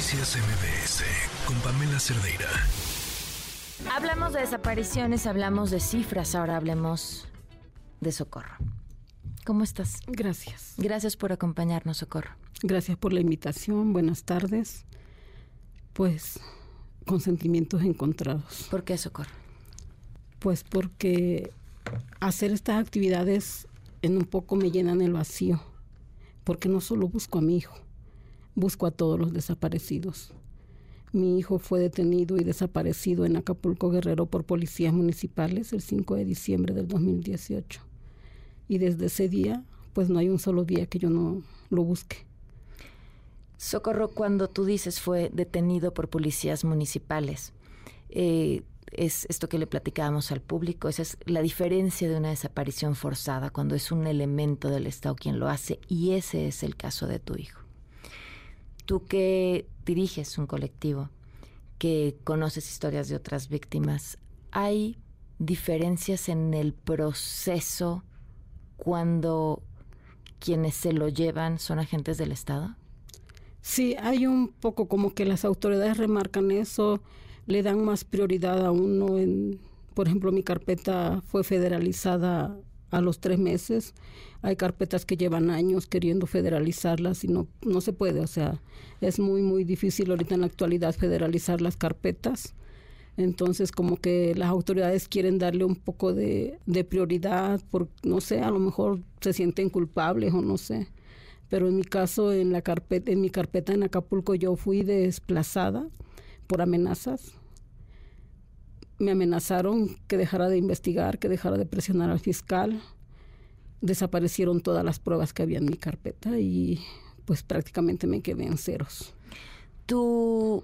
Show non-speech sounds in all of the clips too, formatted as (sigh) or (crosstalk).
Noticias MBS con Pamela Cerdeira. Hablamos de desapariciones, hablamos de cifras, ahora hablemos de Socorro. ¿Cómo estás? Gracias. Gracias por acompañarnos, Socorro. Gracias por la invitación. Buenas tardes. Pues con sentimientos encontrados. ¿Por qué Socorro? Pues porque hacer estas actividades en un poco me llenan el vacío. Porque no solo busco a mi hijo, busco a todos los desaparecidos. Mi hijo fue detenido y desaparecido en Acapulco Guerrero por policías municipales el 5 de diciembre del 2018. Y desde ese día, pues no hay un solo día que yo no lo busque. Socorro, cuando tú dices fue detenido por policías municipales, eh, es esto que le platicábamos al público, esa es la diferencia de una desaparición forzada, cuando es un elemento del Estado quien lo hace, y ese es el caso de tu hijo. Tú que diriges un colectivo, que conoces historias de otras víctimas, ¿hay diferencias en el proceso cuando quienes se lo llevan son agentes del Estado? Sí, hay un poco como que las autoridades remarcan eso, le dan más prioridad a uno. En, por ejemplo, mi carpeta fue federalizada a los tres meses. Hay carpetas que llevan años queriendo federalizarlas y no, no se puede. O sea, es muy, muy difícil ahorita en la actualidad federalizar las carpetas. Entonces, como que las autoridades quieren darle un poco de, de prioridad, por, no sé, a lo mejor se sienten culpables o no sé. Pero en mi caso, en, la carpeta, en mi carpeta en Acapulco, yo fui desplazada por amenazas. Me amenazaron que dejara de investigar, que dejara de presionar al fiscal. Desaparecieron todas las pruebas que había en mi carpeta y pues prácticamente me quedé en ceros. Tú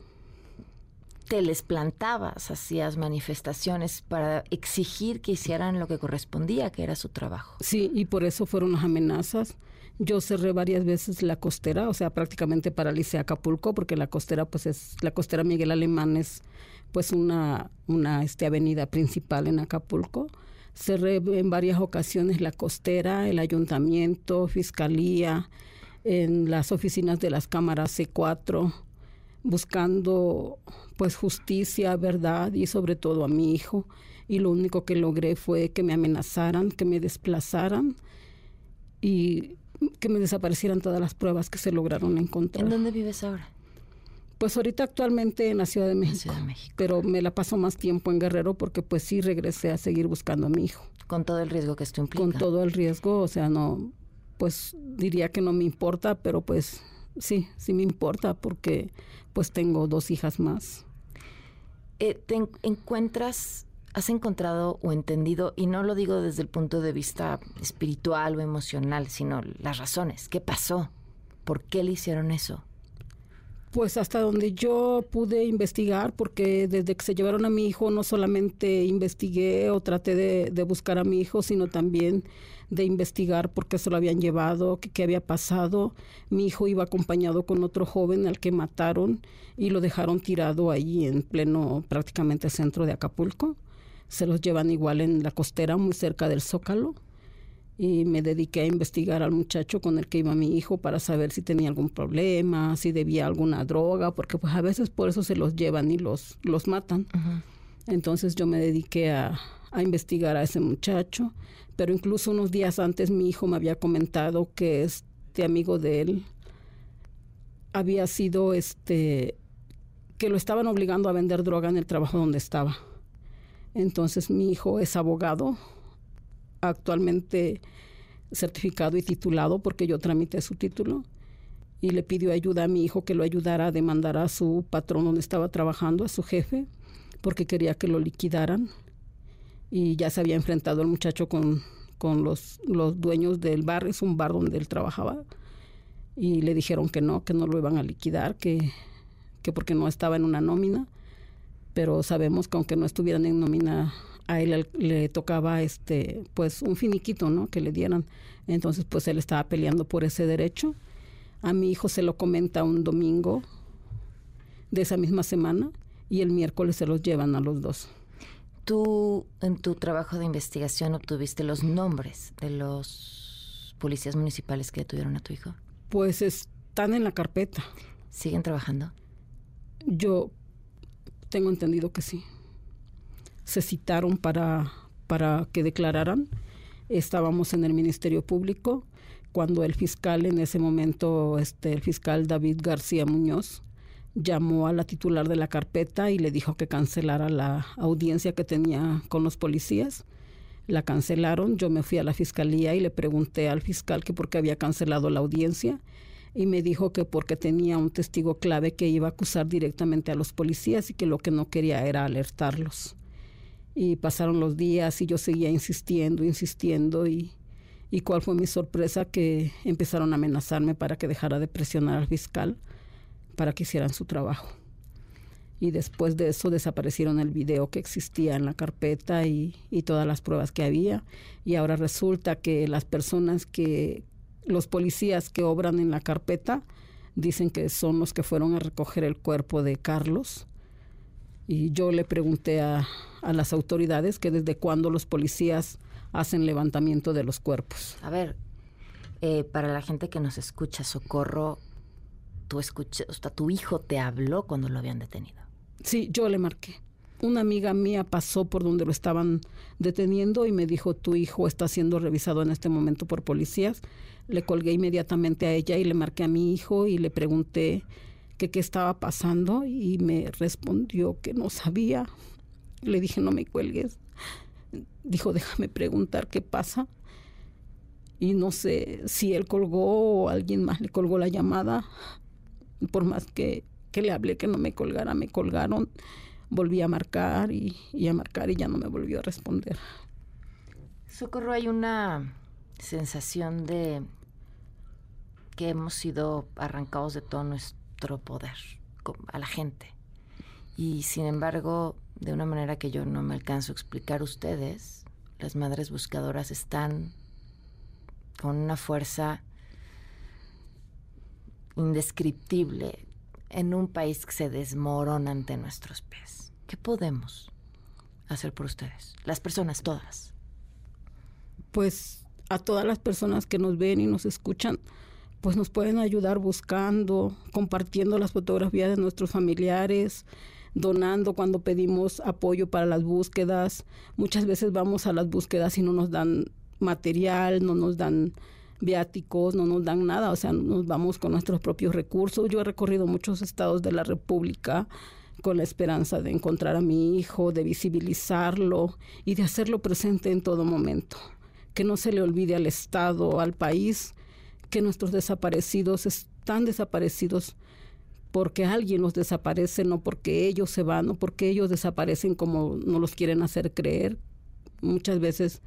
te les plantabas, hacías manifestaciones para exigir que hicieran lo que correspondía, que era su trabajo. Sí, y por eso fueron las amenazas. Yo cerré varias veces la costera, o sea, prácticamente paralicé Acapulco, porque la costera, pues es, la costera Miguel Alemán es pues una, una este, avenida principal en Acapulco. Cerré en varias ocasiones la costera, el ayuntamiento, fiscalía, en las oficinas de las cámaras C4, buscando pues justicia, verdad y sobre todo a mi hijo. Y lo único que logré fue que me amenazaran, que me desplazaran y que me desaparecieran todas las pruebas que se lograron encontrar. ¿En dónde vives ahora? Pues ahorita actualmente en la Ciudad de México, Ciudad de México. pero me la paso más tiempo en Guerrero porque pues sí regresé a seguir buscando a mi hijo. Con todo el riesgo que esto implica. Con todo el riesgo, o sea, no, pues diría que no me importa, pero pues sí, sí me importa porque pues tengo dos hijas más. Eh, ¿Te en- encuentras, has encontrado o entendido, y no lo digo desde el punto de vista espiritual o emocional, sino las razones? ¿Qué pasó? ¿Por qué le hicieron eso? Pues hasta donde yo pude investigar, porque desde que se llevaron a mi hijo no solamente investigué o traté de, buscar a mi hijo, sino también de investigar por qué se lo habían llevado, qué, qué había pasado. Mi hijo iba acompañado con otro joven al que mataron y lo dejaron tirado ahí en pleno prácticamente centro de Acapulco. Se los llevan igual en la costera, muy cerca del Zócalo y me dediqué a investigar al muchacho con el que iba mi hijo para saber si tenía algún problema, si debía alguna droga, porque pues a veces por eso se los llevan y los, los matan. Entonces yo me dediqué a, a investigar a ese muchacho, pero incluso unos días antes mi hijo me había comentado que este amigo de él había sido este que lo estaban obligando a vender droga en el trabajo donde estaba. Entonces mi hijo es abogado, actualmente certificado y titulado porque yo tramité su título y le pidió ayuda a mi hijo que lo ayudara a demandar a su patrón donde estaba trabajando, a su jefe, porque quería que lo liquidaran. Y ya se había enfrentado el muchacho con, con los, los dueños del bar, es un bar donde él trabajaba y le dijeron que no, que no lo iban a liquidar, que, que porque no estaba en una nómina, pero sabemos que aunque no estuvieran en nómina a él le tocaba este pues un finiquito, ¿no? Que le dieran. Entonces, pues él estaba peleando por ese derecho. A mi hijo se lo comenta un domingo de esa misma semana y el miércoles se los llevan a los dos. Tú, en tu trabajo de investigación, obtuviste los nombres de los policías municipales que detuvieron a tu hijo. Pues están en la carpeta. ¿Siguen trabajando? Yo tengo entendido que sí. Se citaron para, para que declararan. Estábamos en el Ministerio Público cuando el fiscal en ese momento, este, el fiscal David García Muñoz, llamó a la titular de la carpeta y le dijo que cancelara la audiencia que tenía con los policías. La cancelaron, yo me fui a la fiscalía y le pregunté al fiscal que por qué había cancelado la audiencia y me dijo que porque tenía un testigo clave que iba a acusar directamente a los policías y que lo que no quería era alertarlos. Y pasaron los días y yo seguía insistiendo, insistiendo y y cuál fue mi sorpresa que empezaron a amenazarme para que dejara de presionar al fiscal para que hicieran su trabajo. Y después de eso desaparecieron el video que existía en la carpeta y, y todas las pruebas que había. Y ahora resulta que las personas que, los policías que obran en la carpeta, dicen que son los que fueron a recoger el cuerpo de Carlos. Y yo le pregunté a, a las autoridades que desde cuándo los policías hacen levantamiento de los cuerpos. A ver, eh, para la gente que nos escucha, Socorro, tú escuchas, o tu hijo te habló cuando lo habían detenido. Sí, yo le marqué. Una amiga mía pasó por donde lo estaban deteniendo y me dijo, tu hijo está siendo revisado en este momento por policías. Le colgué inmediatamente a ella y le marqué a mi hijo y le pregunté qué estaba pasando y me respondió que no sabía. Le dije, no me cuelgues dijo, déjame preguntar qué pasa. Y no sé si él colgó o alguien más le colgó la llamada. Por más que, que le hablé que no me colgara, me colgaron. Volví a marcar y, a marcar y ya no me volvió a responder. Socorro, hay una sensación de que hemos sido arrancados de todo nuestro poder a la gente. Y sin embargo, de una manera que yo no me alcanzo a explicar ustedes, las madres buscadoras están con una fuerza indescriptible en un país que se desmorona ante nuestros pies. ¿Qué podemos hacer por ustedes? Las personas todas. Pues a todas las personas que nos ven y nos escuchan, pues nos pueden ayudar buscando, compartiendo las fotografías de nuestros familiares, donando cuando pedimos apoyo para las búsquedas. Muchas veces vamos a las búsquedas y no nos dan material, no nos dan viáticos, no nos dan nada, o sea, nos vamos con nuestros propios recursos. Yo he recorrido muchos estados de la República con la esperanza de encontrar a mi hijo, de visibilizarlo y de hacerlo presente en todo momento. Que no se le olvide al Estado, al país, que nuestros desaparecidos están desaparecidos porque alguien los desaparece, no porque ellos se van, no porque ellos desaparecen como no los quieren hacer creer. Muchas veces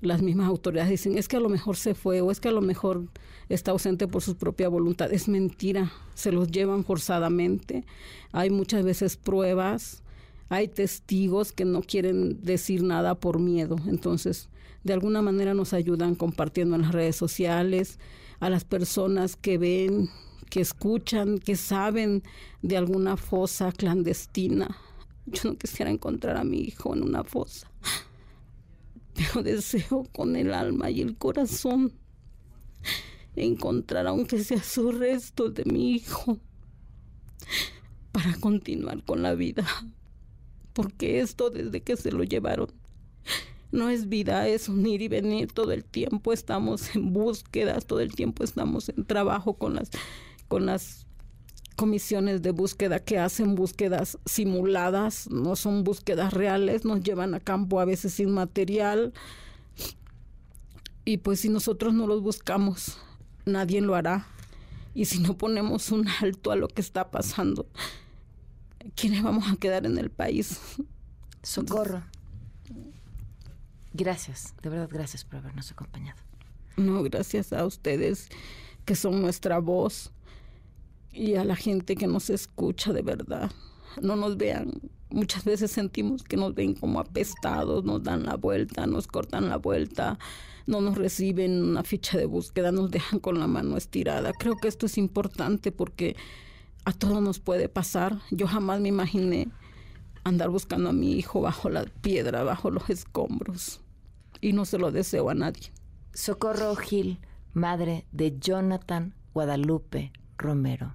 las mismas autoridades dicen, es que a lo mejor se fue o es que a lo mejor está ausente por su propia voluntad. Es mentira, se los llevan forzadamente. Hay muchas veces pruebas, hay testigos que no quieren decir nada por miedo. Entonces, de alguna manera nos ayudan compartiendo en las redes sociales a las personas que ven que escuchan, que saben de alguna fosa clandestina. Yo no quisiera encontrar a mi hijo en una fosa, pero (laughs) deseo con el alma y el corazón encontrar, aunque sea su resto de mi hijo, para continuar con la vida. Porque esto desde que se lo llevaron no es vida, es un ir y venir todo el tiempo. Estamos en búsquedas, todo el tiempo estamos en trabajo con las con las comisiones de búsqueda que hacen búsquedas simuladas, no son búsquedas reales, nos llevan a campo a veces sin material. Y pues si nosotros no los buscamos, nadie lo hará. Y si no ponemos un (laughs) alto a lo que está pasando, ¿quiénes vamos a quedar en el país? Socorro. Gracias, de verdad gracias por habernos acompañado. No, gracias a ustedes que son nuestra voz y a la gente que nos escucha de verdad. No nos vean. Muchas veces sentimos que nos ven como apestados, nos dan la vuelta, nos cortan la vuelta, no nos reciben una ficha de búsqueda, nos dejan con la mano estirada. Creo que esto es importante porque a todos nos puede pasar. Yo jamás me imaginé andar buscando a mi hijo bajo la piedra, bajo los escombros. Y no se lo deseo a nadie. Socorro Gil, madre de Jonathan Guadalupe Romero.